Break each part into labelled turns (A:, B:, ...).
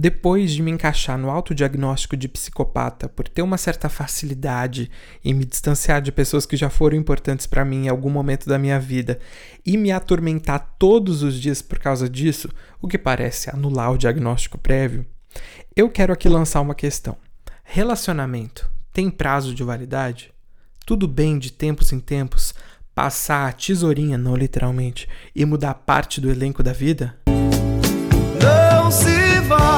A: Depois de me encaixar no autodiagnóstico de psicopata por ter uma certa facilidade em me distanciar de pessoas que já foram importantes para mim em algum momento da minha vida e me atormentar todos os dias por causa disso, o que parece anular o diagnóstico prévio, eu quero aqui lançar uma questão. Relacionamento tem prazo de validade? Tudo bem de tempos em tempos passar a tesourinha, não literalmente, e mudar parte do elenco da vida?
B: Não se vá.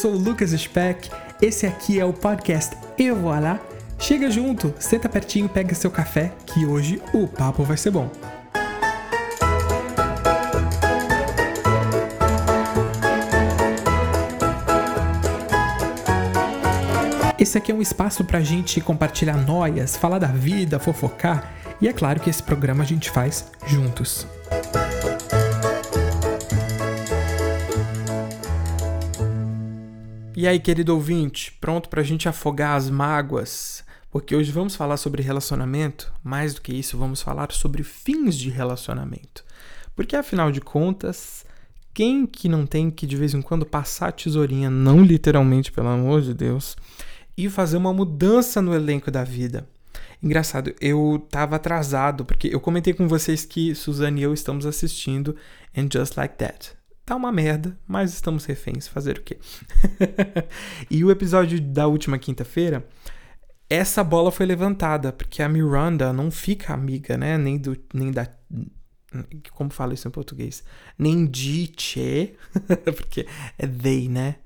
A: Sou o Lucas Speck, esse aqui é o podcast Eu Vou Lá. Chega junto, senta pertinho, pega seu café, que hoje o papo vai ser bom. Esse aqui é um espaço pra gente compartilhar noias, falar da vida, fofocar, e é claro que esse programa a gente faz juntos. E aí, querido ouvinte, pronto para a gente afogar as mágoas? Porque hoje vamos falar sobre relacionamento, mais do que isso, vamos falar sobre fins de relacionamento. Porque afinal de contas, quem que não tem que de vez em quando passar a tesourinha, não literalmente, pelo amor de Deus, e fazer uma mudança no elenco da vida? Engraçado, eu tava atrasado, porque eu comentei com vocês que Suzane e eu estamos assistindo And Just Like That. Tá uma merda, mas estamos reféns. Fazer o quê? e o episódio da última quinta-feira, essa bola foi levantada, porque a Miranda não fica amiga, né? Nem, do, nem da. Como fala isso em português? Nem de Che, porque é they, né?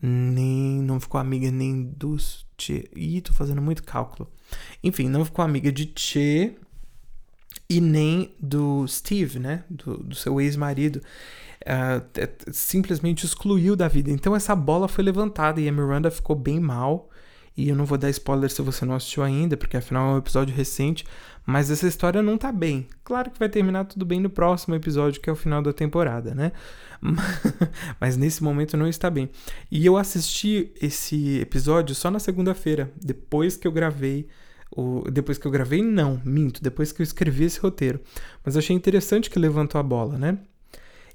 A: Nem. Não ficou amiga nem dos Che. Ih, tô fazendo muito cálculo. Enfim, não ficou amiga de Che e nem do Steve, né? Do, do seu ex-marido uh, simplesmente excluiu da vida. Então essa bola foi levantada e a Miranda ficou bem mal. E eu não vou dar spoiler se você não assistiu ainda, porque afinal é um episódio recente. Mas essa história não tá bem. Claro que vai terminar tudo bem no próximo episódio, que é o final da temporada, né? Mas nesse momento não está bem. E eu assisti esse episódio só na segunda-feira, depois que eu gravei. O... Depois que eu gravei, não, minto, depois que eu escrevi esse roteiro. Mas achei interessante que levantou a bola, né?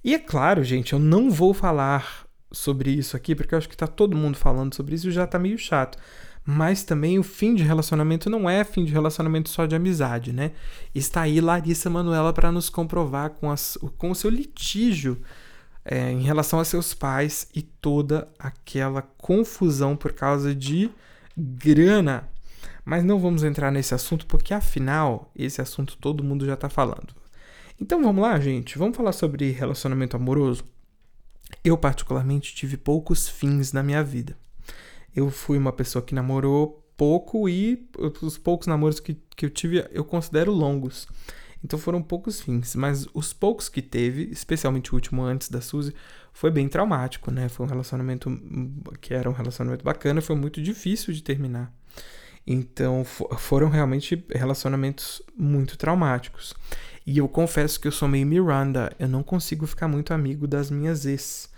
A: E é claro, gente, eu não vou falar sobre isso aqui, porque eu acho que tá todo mundo falando sobre isso e já tá meio chato. Mas também o fim de relacionamento não é fim de relacionamento só de amizade, né? Está aí Larissa Manuela para nos comprovar com, as, com o seu litígio é, em relação a seus pais e toda aquela confusão por causa de grana. Mas não vamos entrar nesse assunto porque afinal esse assunto todo mundo já está falando. Então vamos lá, gente. Vamos falar sobre relacionamento amoroso. Eu, particularmente, tive poucos fins na minha vida. Eu fui uma pessoa que namorou pouco e os poucos namoros que, que eu tive eu considero longos. Então foram poucos fins, mas os poucos que teve, especialmente o último antes da Suzy, foi bem traumático, né? Foi um relacionamento que era um relacionamento bacana, foi muito difícil de terminar. Então foram realmente relacionamentos muito traumáticos. E eu confesso que eu sou meio Miranda, eu não consigo ficar muito amigo das minhas ex.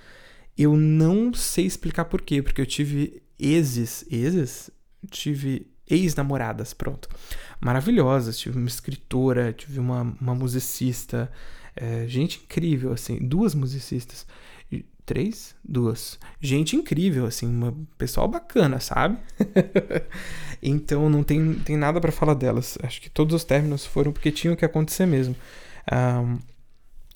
A: Eu não sei explicar por quê, porque eu tive exes, exes? Tive ex-namoradas, pronto. Maravilhosas, tive uma escritora, tive uma, uma musicista, é, gente incrível, assim, duas musicistas. Três? Duas. Gente incrível, assim, uma pessoal bacana, sabe? então não tem, tem nada para falar delas. Acho que todos os términos foram porque tinham que acontecer mesmo. Um,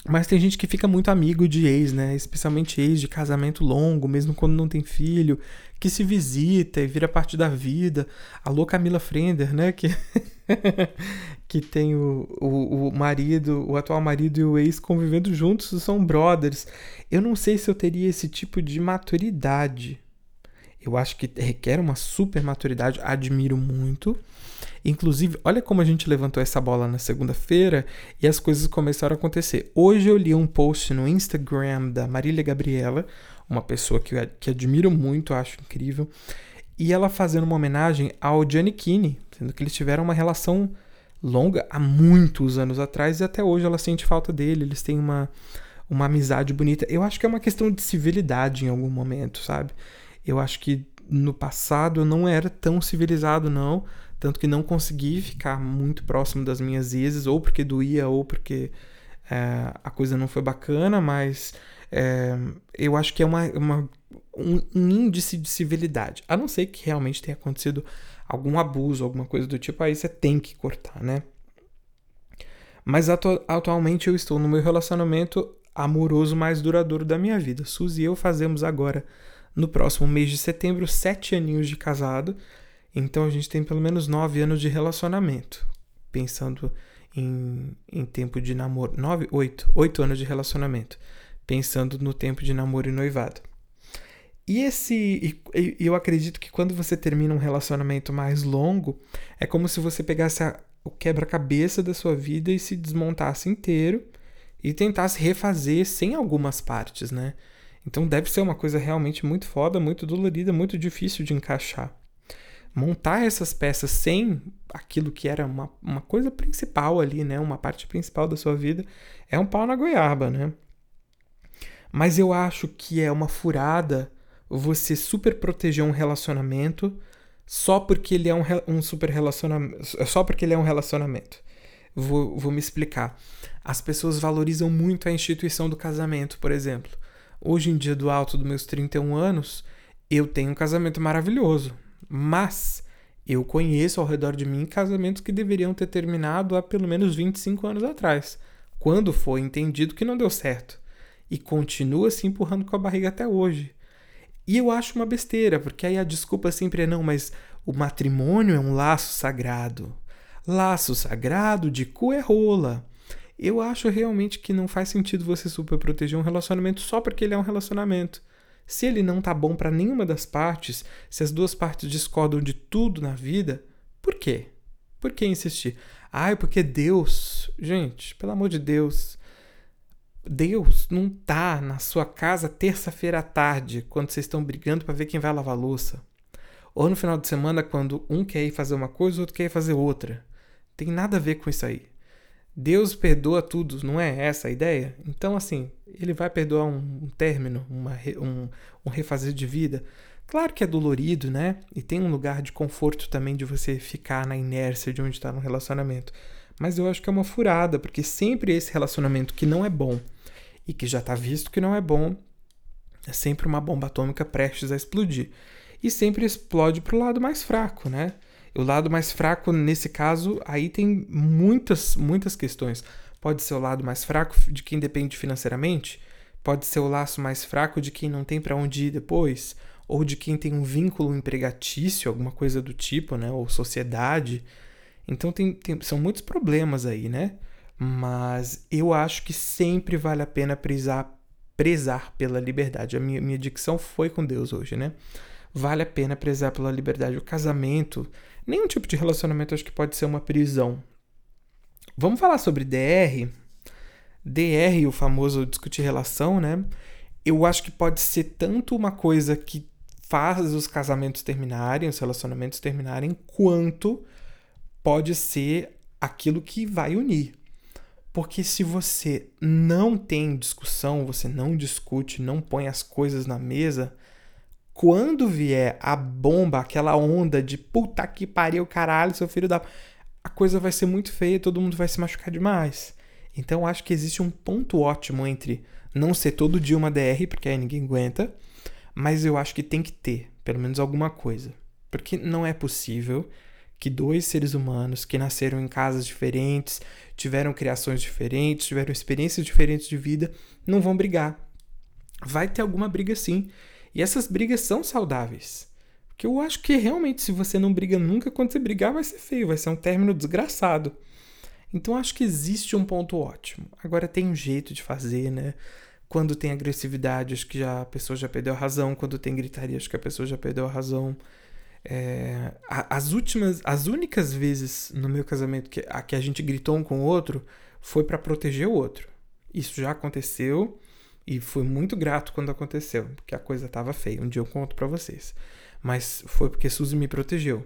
A: mas tem gente que fica muito amigo de ex, né? Especialmente ex de casamento longo, mesmo quando não tem filho, que se visita e vira parte da vida. Alô, Camila Frender, né? Que, que tem o, o, o, marido, o atual marido e o ex convivendo juntos, são brothers. Eu não sei se eu teria esse tipo de maturidade. Eu acho que requer uma super maturidade, admiro muito. Inclusive, olha como a gente levantou essa bola na segunda-feira e as coisas começaram a acontecer. Hoje eu li um post no Instagram da Marília Gabriela, uma pessoa que, que admiro muito, acho incrível. E ela fazendo uma homenagem ao Gianni Kini, sendo que eles tiveram uma relação longa há muitos anos atrás e até hoje ela sente falta dele. Eles têm uma, uma amizade bonita. Eu acho que é uma questão de civilidade em algum momento, sabe? Eu acho que no passado eu não era tão civilizado, não. Tanto que não consegui ficar muito próximo das minhas exes, ou porque doía, ou porque é, a coisa não foi bacana, mas é, eu acho que é uma, uma um, índice de civilidade. A não ser que realmente tenha acontecido algum abuso, alguma coisa do tipo, aí você tem que cortar, né? Mas atu atualmente eu estou no meu relacionamento amoroso mais duradouro da minha vida. Suzy e eu fazemos agora, no próximo mês de setembro, sete aninhos de casado. Então a gente tem pelo menos nove anos de relacionamento. Pensando em, em tempo de namoro. Nove, oito. Oito anos de relacionamento. Pensando no tempo de namoro e noivado. E esse. E, eu acredito que quando você termina um relacionamento mais longo, é como se você pegasse a, o quebra-cabeça da sua vida e se desmontasse inteiro e tentasse refazer sem algumas partes, né? Então deve ser uma coisa realmente muito foda, muito dolorida, muito difícil de encaixar. Montar essas peças sem aquilo que era uma, uma coisa principal ali, né? Uma parte principal da sua vida, é um pau na goiaba, né? Mas eu acho que é uma furada você super proteger um relacionamento só porque ele é um, um super relacionamento. Só porque ele é um relacionamento. Vou, vou me explicar. As pessoas valorizam muito a instituição do casamento, por exemplo. Hoje em dia, do alto dos meus 31 anos, eu tenho um casamento maravilhoso. Mas eu conheço ao redor de mim casamentos que deveriam ter terminado há pelo menos 25 anos atrás, quando foi entendido que não deu certo. E continua se empurrando com a barriga até hoje. E eu acho uma besteira, porque aí a desculpa sempre é não, mas o matrimônio é um laço sagrado. Laço sagrado de cu é rola. Eu acho realmente que não faz sentido você super proteger um relacionamento só porque ele é um relacionamento. Se ele não tá bom para nenhuma das partes, se as duas partes discordam de tudo na vida, por quê? Por que insistir? Ai, porque Deus. Gente, pelo amor de Deus. Deus não tá na sua casa terça-feira à tarde, quando vocês estão brigando para ver quem vai lavar louça. Ou no final de semana, quando um quer ir fazer uma coisa, o outro quer ir fazer outra. Tem nada a ver com isso aí. Deus perdoa tudo, não é essa a ideia? Então, assim, ele vai perdoar um, um término, uma, um, um refazer de vida. Claro que é dolorido, né? E tem um lugar de conforto também de você ficar na inércia de onde está no relacionamento. Mas eu acho que é uma furada, porque sempre esse relacionamento que não é bom e que já está visto que não é bom, é sempre uma bomba atômica prestes a explodir. E sempre explode para o lado mais fraco, né? O lado mais fraco, nesse caso, aí tem muitas, muitas questões. Pode ser o lado mais fraco de quem depende financeiramente, pode ser o laço mais fraco de quem não tem para onde ir depois, ou de quem tem um vínculo empregatício, alguma coisa do tipo, né? Ou sociedade. Então tem, tem, são muitos problemas aí, né? Mas eu acho que sempre vale a pena prezar, prezar pela liberdade. A minha, minha dicção foi com Deus hoje, né? Vale a pena prezar pela liberdade. O casamento, nenhum tipo de relacionamento acho que pode ser uma prisão. Vamos falar sobre DR. DR, o famoso discutir relação, né? Eu acho que pode ser tanto uma coisa que faz os casamentos terminarem, os relacionamentos terminarem, quanto pode ser aquilo que vai unir. Porque se você não tem discussão, você não discute, não põe as coisas na mesa, quando vier a bomba, aquela onda de puta que pariu, caralho, seu filho da. A coisa vai ser muito feia, todo mundo vai se machucar demais. Então acho que existe um ponto ótimo entre não ser todo dia uma DR, porque aí ninguém aguenta, mas eu acho que tem que ter, pelo menos alguma coisa. Porque não é possível que dois seres humanos que nasceram em casas diferentes, tiveram criações diferentes, tiveram experiências diferentes de vida, não vão brigar. Vai ter alguma briga sim. E essas brigas são saudáveis. Porque eu acho que realmente, se você não briga nunca, quando você brigar vai ser feio, vai ser um término desgraçado. Então acho que existe um ponto ótimo. Agora tem um jeito de fazer, né? Quando tem agressividade, acho que já a pessoa já perdeu a razão. Quando tem gritaria, acho que a pessoa já perdeu a razão. É, as últimas, as únicas vezes no meu casamento que a, que a gente gritou um com o outro foi para proteger o outro. Isso já aconteceu E fui muito grato quando aconteceu, porque a coisa estava feia. Um dia eu conto para vocês. Mas foi porque Suzy me protegeu.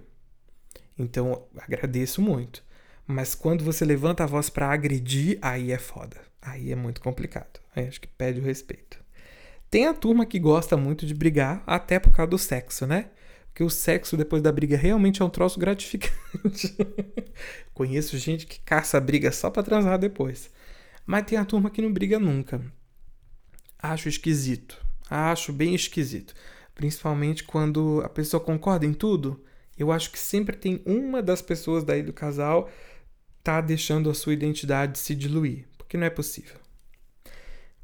A: Então, agradeço muito. Mas quando você levanta a voz para agredir, aí é foda. Aí é muito complicado. Aí acho que pede o respeito. Tem a turma que gosta muito de brigar, até por causa do sexo, né? Porque o sexo depois da briga realmente é um troço gratificante. Conheço gente que caça a briga só pra transar depois. Mas tem a turma que não briga nunca. Acho esquisito. Acho bem esquisito. Principalmente quando a pessoa concorda em tudo. Eu acho que sempre tem uma das pessoas daí do casal tá deixando a sua identidade se diluir. Porque não é possível.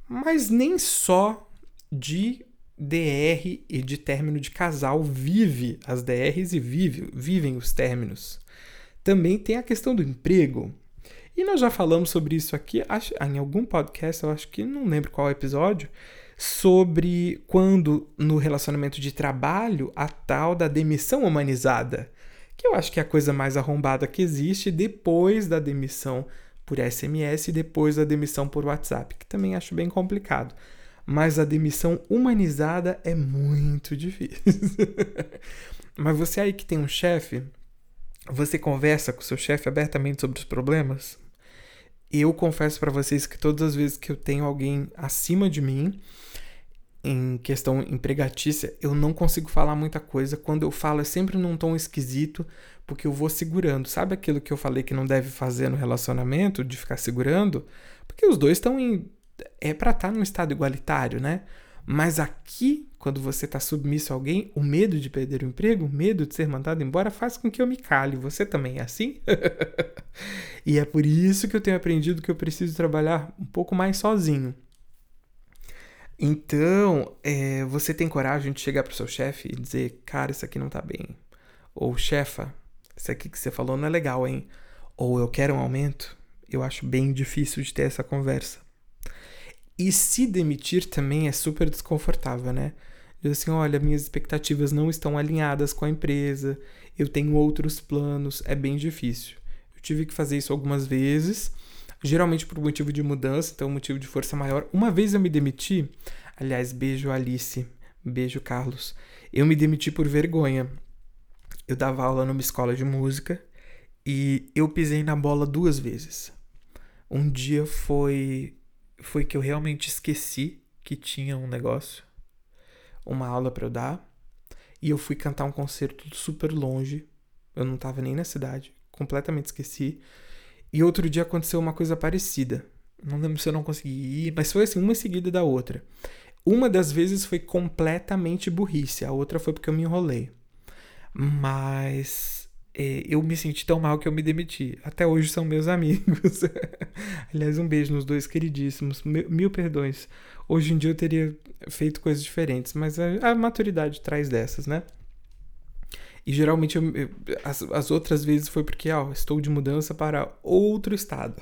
A: Mas nem só de DR e de término de casal vive as DRs e vive, vivem os términos. Também tem a questão do emprego. E nós já falamos sobre isso aqui acho, em algum podcast, eu acho que não lembro qual episódio, sobre quando no relacionamento de trabalho a tal da demissão humanizada, que eu acho que é a coisa mais arrombada que existe depois da demissão por SMS e depois da demissão por WhatsApp, que também acho bem complicado mas a demissão humanizada é muito difícil. mas você aí que tem um chefe, você conversa com seu chefe abertamente sobre os problemas? Eu confesso para vocês que todas as vezes que eu tenho alguém acima de mim, em questão empregatícia, eu não consigo falar muita coisa. Quando eu falo é sempre num tom esquisito, porque eu vou segurando. Sabe aquilo que eu falei que não deve fazer no relacionamento, de ficar segurando? Porque os dois estão em é para estar tá num estado igualitário, né? Mas aqui, quando você está submisso a alguém, o medo de perder o emprego, o medo de ser mandado embora, faz com que eu me cale. Você também é assim? e é por isso que eu tenho aprendido que eu preciso trabalhar um pouco mais sozinho. Então, é, você tem coragem de chegar para o seu chefe e dizer: Cara, isso aqui não tá bem. Ou, chefa, isso aqui que você falou não é legal, hein? Ou eu quero um aumento. Eu acho bem difícil de ter essa conversa. E se demitir também é super desconfortável, né? Dizer assim, olha, minhas expectativas não estão alinhadas com a empresa, eu tenho outros planos, é bem difícil. Eu tive que fazer isso algumas vezes, geralmente por motivo de mudança, então motivo de força maior. Uma vez eu me demiti, aliás, beijo Alice, beijo Carlos. Eu me demiti por vergonha. Eu dava aula numa escola de música e eu pisei na bola duas vezes. Um dia foi foi que eu realmente esqueci que tinha um negócio, uma aula para eu dar, e eu fui cantar um concerto super longe. Eu não tava nem na cidade, completamente esqueci. E outro dia aconteceu uma coisa parecida. Não lembro se eu não consegui ir, mas foi assim, uma seguida da outra. Uma das vezes foi completamente burrice, a outra foi porque eu me enrolei. Mas eu me senti tão mal que eu me demiti. Até hoje são meus amigos. Aliás, um beijo nos dois queridíssimos. Mil, mil, perdões. Hoje em dia eu teria feito coisas diferentes, mas a, a maturidade traz dessas, né? E geralmente eu, as, as outras vezes foi porque ó, estou de mudança para outro estado.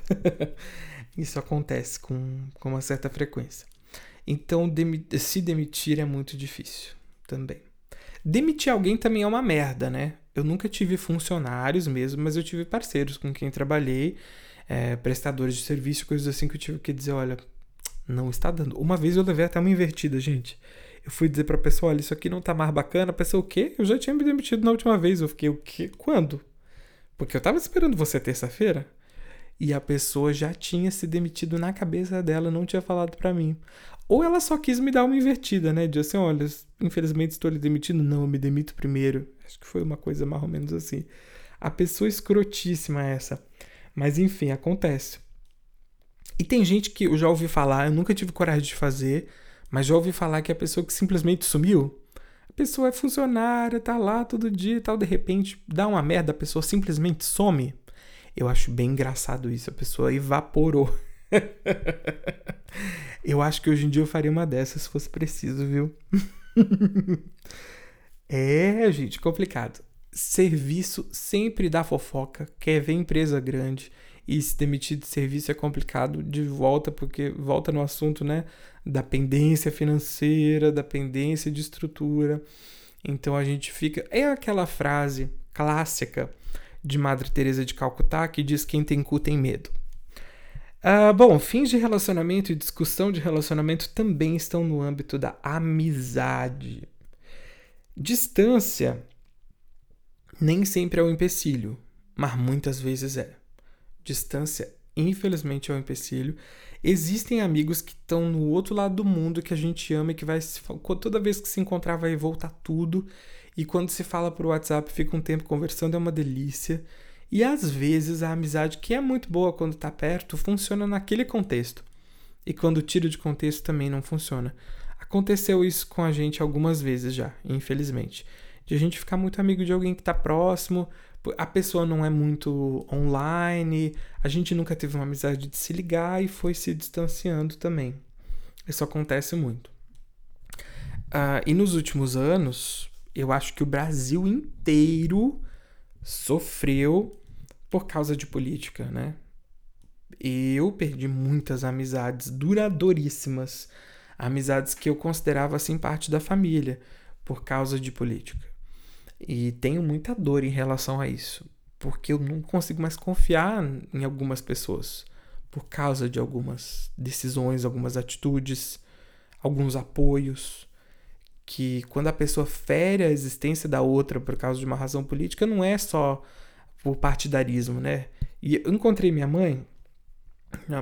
A: Isso acontece com, com uma certa frequência. Então, demi se demitir é muito difícil também. Demitir alguém também é uma merda, né? Eu nunca tive funcionários mesmo, mas eu tive parceiros com quem trabalhei, é, prestadores de serviço, coisas assim que eu tive que dizer, olha, não está dando. Uma vez eu levei até uma invertida, gente. Eu fui dizer pra pessoa, olha, isso aqui não tá mais bacana. A pessoa, o quê? Eu já tinha me demitido na última vez. Eu fiquei, o quê? Quando? Porque eu tava esperando você terça-feira. E a pessoa já tinha se demitido na cabeça dela, não tinha falado para mim. Ou ela só quis me dar uma invertida, né? De assim, olha, infelizmente estou lhe demitindo. Não, eu me demito primeiro. Acho que foi uma coisa mais ou menos assim. A pessoa escrotíssima essa. Mas enfim, acontece. E tem gente que eu já ouvi falar, eu nunca tive coragem de fazer, mas já ouvi falar que a pessoa que simplesmente sumiu. A pessoa é funcionária, tá lá todo dia e tal, de repente dá uma merda, a pessoa simplesmente some. Eu acho bem engraçado isso, a pessoa evaporou. eu acho que hoje em dia eu faria uma dessas se fosse preciso, viu? é, gente, complicado. Serviço sempre dá fofoca, quer ver empresa grande e se demitir de serviço é complicado de volta, porque volta no assunto, né, da pendência financeira, da pendência de estrutura. Então a gente fica. É aquela frase clássica de Madre Teresa de Calcutá que diz quem tem cu tem medo. Uh, bom, fins de relacionamento e discussão de relacionamento também estão no âmbito da amizade. Distância nem sempre é um empecilho, mas muitas vezes é. Distância, infelizmente, é um empecilho. Existem amigos que estão no outro lado do mundo que a gente ama e que vai toda vez que se encontrar vai voltar tudo. E quando se fala por WhatsApp, fica um tempo conversando, é uma delícia. E às vezes a amizade, que é muito boa quando está perto, funciona naquele contexto. E quando tira de contexto também não funciona. Aconteceu isso com a gente algumas vezes já, infelizmente. De a gente ficar muito amigo de alguém que está próximo, a pessoa não é muito online, a gente nunca teve uma amizade de se ligar e foi se distanciando também. Isso acontece muito. Uh, e nos últimos anos, eu acho que o Brasil inteiro sofreu por causa de política, né? Eu perdi muitas amizades duradouríssimas, amizades que eu considerava assim parte da família, por causa de política. E tenho muita dor em relação a isso, porque eu não consigo mais confiar em algumas pessoas por causa de algumas decisões, algumas atitudes, alguns apoios que quando a pessoa fere a existência da outra por causa de uma razão política, não é só por partidarismo, né? E eu encontrei minha mãe,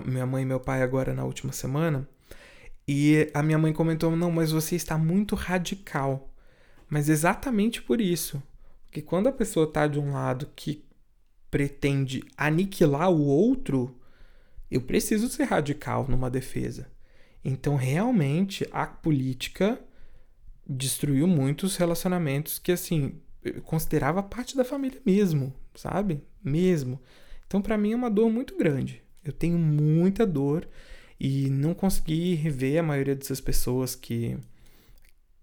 A: minha mãe e meu pai agora na última semana, e a minha mãe comentou: "Não, mas você está muito radical". Mas exatamente por isso, porque quando a pessoa está de um lado que pretende aniquilar o outro, eu preciso ser radical numa defesa. Então, realmente, a política destruiu muitos relacionamentos que, assim, eu considerava parte da família mesmo, sabe? Mesmo. Então, para mim é uma dor muito grande. Eu tenho muita dor e não consegui rever a maioria dessas pessoas que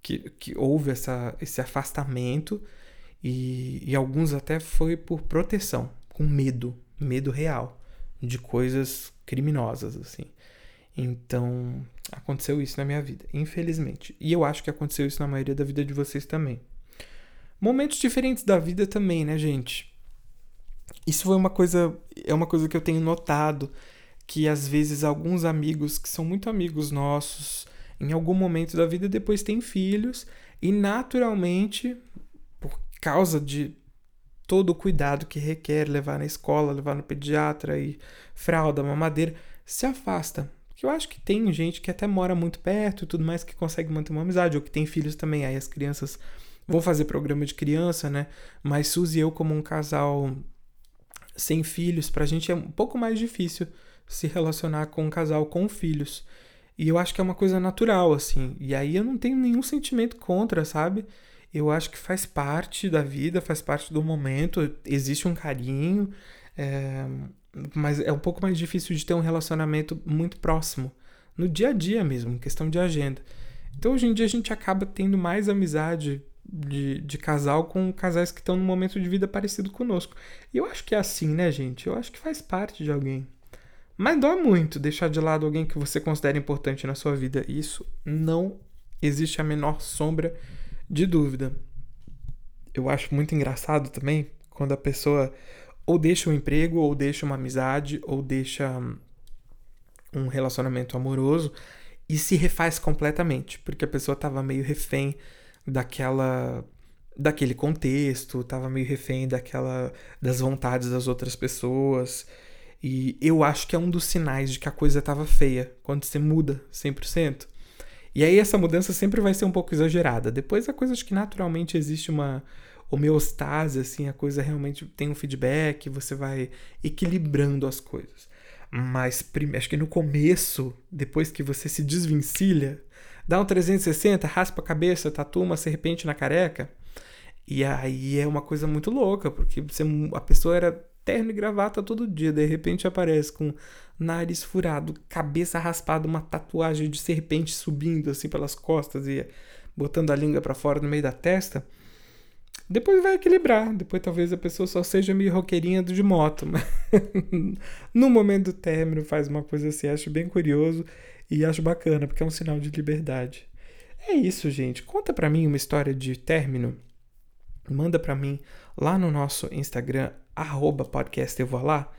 A: que, que houve essa, esse afastamento e, e alguns até foi por proteção, com medo, medo real de coisas criminosas assim. Então, aconteceu isso na minha vida, infelizmente. E eu acho que aconteceu isso na maioria da vida de vocês também. Momentos diferentes da vida também, né, gente? Isso foi uma coisa, é uma coisa que eu tenho notado que às vezes alguns amigos que são muito amigos nossos, em algum momento da vida depois têm filhos e naturalmente, por causa de todo o cuidado que requer levar na escola, levar no pediatra e fralda, mamadeira, se afasta que eu acho que tem gente que até mora muito perto e tudo mais que consegue manter uma amizade, ou que tem filhos também. Aí as crianças vão fazer programa de criança, né? Mas Suzy e eu, como um casal sem filhos, pra gente é um pouco mais difícil se relacionar com um casal com filhos. E eu acho que é uma coisa natural, assim. E aí eu não tenho nenhum sentimento contra, sabe? Eu acho que faz parte da vida, faz parte do momento, existe um carinho. É, mas é um pouco mais difícil de ter um relacionamento muito próximo, no dia a dia mesmo, questão de agenda. Então hoje em dia a gente acaba tendo mais amizade de, de casal com casais que estão num momento de vida parecido conosco. E eu acho que é assim, né, gente? Eu acho que faz parte de alguém. Mas dói muito deixar de lado alguém que você considera importante na sua vida. Isso não existe a menor sombra de dúvida. Eu acho muito engraçado também quando a pessoa ou deixa um emprego, ou deixa uma amizade, ou deixa um relacionamento amoroso e se refaz completamente, porque a pessoa estava meio refém daquela daquele contexto, estava meio refém daquela das vontades das outras pessoas. E eu acho que é um dos sinais de que a coisa estava feia, quando você muda 100%. E aí essa mudança sempre vai ser um pouco exagerada. Depois a coisa acho que naturalmente existe uma homeostase, assim, a coisa realmente tem um feedback, você vai equilibrando as coisas. Mas acho que no começo, depois que você se desvencilha, dá um 360, raspa a cabeça, tatua uma serpente na careca, e aí é uma coisa muito louca, porque você, a pessoa era terno e gravata todo dia, de repente aparece com nariz furado, cabeça raspada, uma tatuagem de serpente subindo assim pelas costas e botando a língua para fora no meio da testa. Depois vai equilibrar. Depois talvez a pessoa só seja meio roqueirinha de moto. Mas no momento do término faz uma coisa assim. Acho bem curioso e acho bacana, porque é um sinal de liberdade. É isso, gente. Conta pra mim uma história de término. Manda pra mim lá no nosso Instagram, arroba podcast eu vou lá.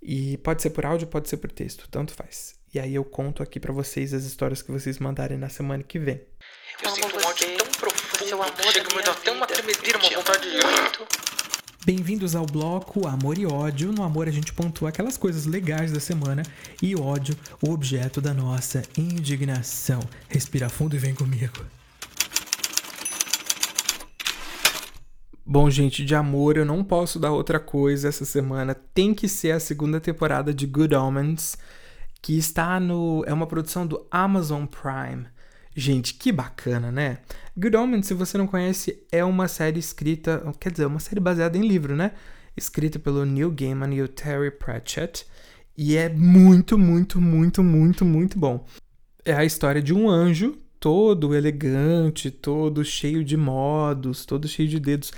A: E pode ser por áudio, pode ser por texto, tanto faz. E aí eu conto aqui pra vocês as histórias que vocês mandarem na semana que vem.
C: Eu sinto um ódio tão
D: o amor
C: chega a me dar até uma tremedeira, uma vontade de...
D: amo
A: Bem-vindos ao bloco Amor e Ódio. No amor a gente pontua aquelas coisas legais da semana e ódio, o objeto da nossa indignação. Respira fundo e vem comigo. Bom, gente, de amor eu não posso dar outra coisa essa semana. Tem que ser a segunda temporada de Good Omens, que está no. É uma produção do Amazon Prime. Gente, que bacana, né? Good Omens, se você não conhece, é uma série escrita. Quer dizer, uma série baseada em livro, né? Escrita pelo Neil Gaiman e o Terry Pratchett. E é muito, muito, muito, muito, muito bom. É a história de um anjo todo elegante, todo cheio de modos, todo cheio de dedos,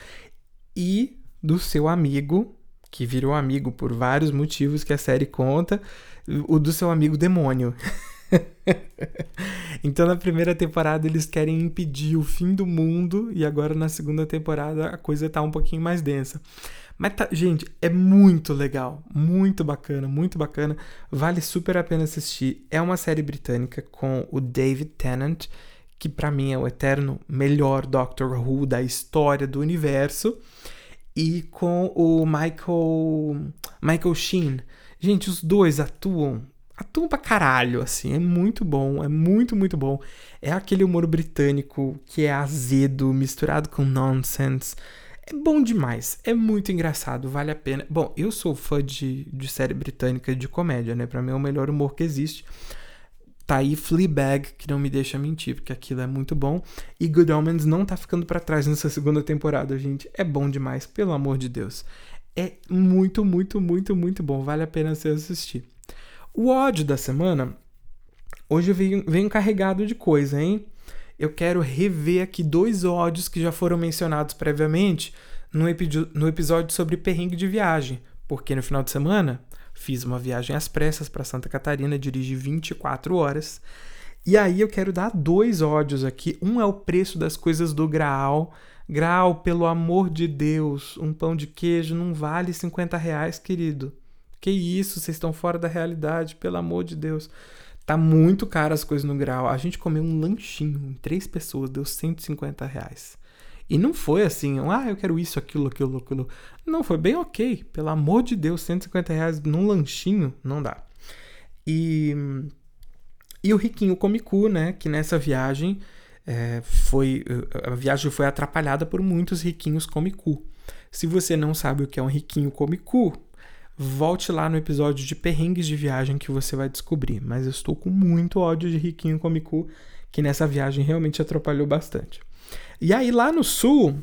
A: e do seu amigo, que virou amigo por vários motivos que a série conta, o do seu amigo demônio. então na primeira temporada eles querem impedir o fim do mundo e agora na segunda temporada a coisa tá um pouquinho mais densa. Mas tá, gente, é muito legal, muito bacana, muito bacana. Vale super a pena assistir. É uma série britânica com o David Tennant, que para mim é o eterno melhor Doctor Who da história do universo, e com o Michael Michael Sheen. Gente, os dois atuam atuam pra caralho, assim, é muito bom, é muito, muito bom. É aquele humor britânico que é azedo, misturado com nonsense. É bom demais, é muito engraçado, vale a pena. Bom, eu sou fã de, de série britânica de comédia, né? Pra mim é o melhor humor que existe. Tá aí Fleabag, que não me deixa mentir, porque aquilo é muito bom. E Good Omens não tá ficando para trás nessa segunda temporada, gente. É bom demais, pelo amor de Deus. É muito, muito, muito, muito bom. Vale a pena você assistir. O ódio da semana, hoje venho, venho carregado de coisa, hein? Eu quero rever aqui dois ódios que já foram mencionados previamente no, no episódio sobre perrengue de viagem, porque no final de semana fiz uma viagem às pressas para Santa Catarina, dirigi 24 horas. E aí eu quero dar dois ódios aqui. Um é o preço das coisas do Graal. Graal, pelo amor de Deus, um pão de queijo não vale 50 reais, querido. Que isso, vocês estão fora da realidade, pelo amor de Deus. Tá muito caro as coisas no grau. A gente comeu um lanchinho em três pessoas, deu 150 reais. E não foi assim, ah, eu quero isso, aquilo, aquilo, aquilo. Não, foi bem ok. Pelo amor de Deus, 150 reais num lanchinho, não dá. E, e o Riquinho Comicu, né, que nessa viagem é, foi... A viagem foi atrapalhada por muitos riquinhos Comicu. Se você não sabe o que é um riquinho Comicu, volte lá no episódio de perrengues de viagem que você vai descobrir. Mas eu estou com muito ódio de Riquinho Comicu, que nessa viagem realmente atrapalhou bastante. E aí lá no sul,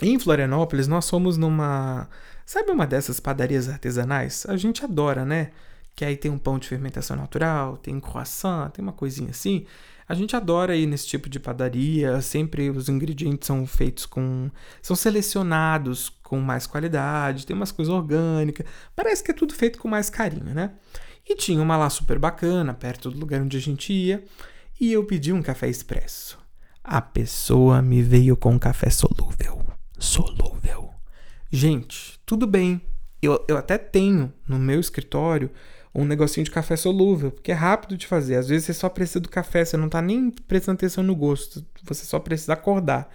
A: em Florianópolis, nós somos numa. Sabe uma dessas padarias artesanais? A gente adora, né? Que aí tem um pão de fermentação natural, tem croissant, tem uma coisinha assim. A gente adora ir nesse tipo de padaria, sempre os ingredientes são feitos com. são selecionados com mais qualidade, tem umas coisas orgânicas, parece que é tudo feito com mais carinho, né? E tinha uma lá super bacana, perto do lugar onde a gente ia, e eu pedi um café expresso. A pessoa me veio com café solúvel. Solúvel. Gente, tudo bem. Eu, eu até tenho no meu escritório um negocinho de café solúvel, porque é rápido de fazer. Às vezes você só precisa do café, você não tá nem prestando atenção no gosto, você só precisa acordar.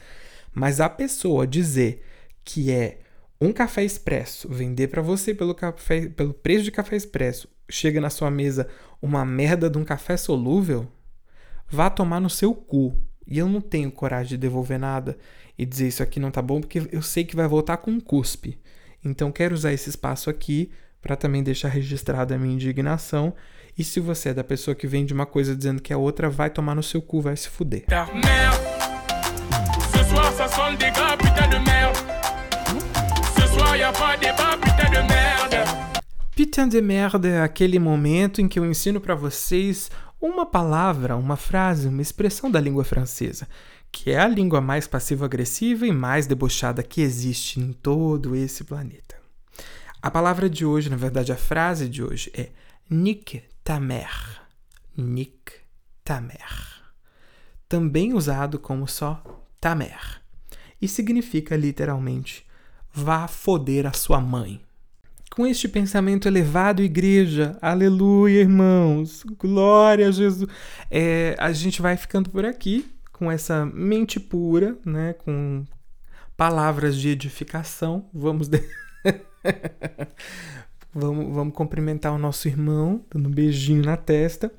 A: Mas a pessoa dizer que é um café expresso, vender para você pelo, café, pelo preço de café expresso, chega na sua mesa uma merda de um café solúvel, vá tomar no seu cu. E eu não tenho coragem de devolver nada e dizer isso aqui não tá bom, porque eu sei que vai voltar com um cuspe. Então quero usar esse espaço aqui para também deixar registrada a minha indignação. E se você é da pessoa que vende uma coisa dizendo que é outra, vai tomar no seu cu, vai se fuder.
E: Merde.
A: Putain de merda é aquele momento em que eu ensino para vocês uma palavra, uma frase, uma expressão da língua francesa, que é a língua mais passivo-agressiva e mais debochada que existe em todo esse planeta. A palavra de hoje, na verdade, a frase de hoje é Nique ta mère. Nique ta mère. Também usado como só ta mère. E significa literalmente vá foder a sua mãe. com este pensamento elevado, igreja, aleluia, irmãos, glória a Jesus. É, a gente vai ficando por aqui com essa mente pura, né? Com palavras de edificação. Vamos. De... vamos, vamos cumprimentar o nosso irmão, dando um beijinho na testa.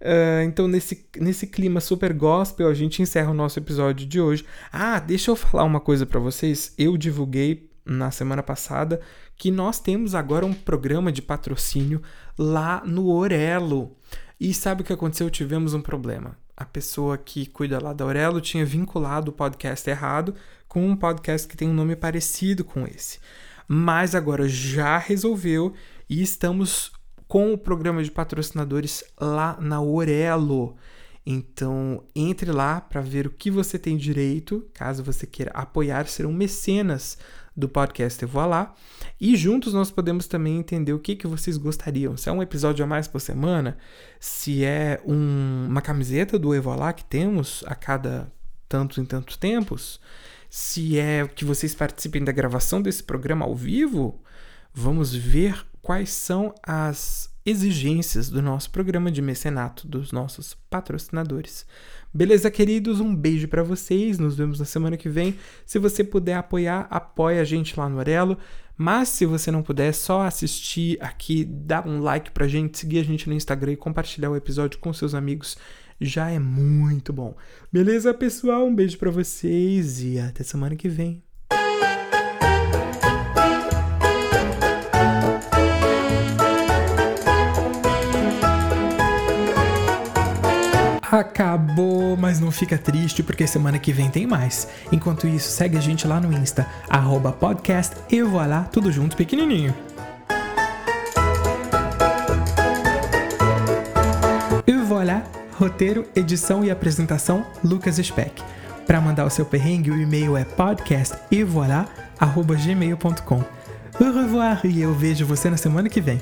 A: Uh, então, nesse, nesse clima super gospel, a gente encerra o nosso episódio de hoje. Ah, deixa eu falar uma coisa para vocês. Eu divulguei na semana passada que nós temos agora um programa de patrocínio lá no Orelo. E sabe o que aconteceu? Tivemos um problema. A pessoa que cuida lá da Orelo tinha vinculado o podcast errado com um podcast que tem um nome parecido com esse. Mas agora já resolveu e estamos com o programa de patrocinadores lá na Orelo. Então, entre lá para ver o que você tem direito, caso você queira apoiar, serão mecenas do podcast Eu Vou Lá. E juntos nós podemos também entender o que, que vocês gostariam. Se é um episódio a mais por semana, se é um, uma camiseta do Eu Vou Lá que temos a cada tantos em tantos tempos, se é que vocês participem da gravação desse programa ao vivo, vamos ver quais são as exigências do nosso programa de mecenato, dos nossos patrocinadores. Beleza, queridos? Um beijo para vocês. Nos vemos na semana que vem. Se você puder apoiar, apoia a gente lá no Orelo. Mas se você não puder, só assistir aqui, dar um like pra gente, seguir a gente no Instagram e compartilhar o episódio com seus amigos já é muito bom. Beleza, pessoal? Um beijo para vocês e até semana que vem. Acabou, mas não fica triste porque semana que vem tem mais. Enquanto isso, segue a gente lá no Insta, arroba podcast e voilá, tudo junto pequenininho. E voilà, roteiro, edição e apresentação, Lucas Speck. Para mandar o seu perrengue, o e-mail é podcastevoilà.gmail.com. Au revoir e eu vejo você na semana que vem.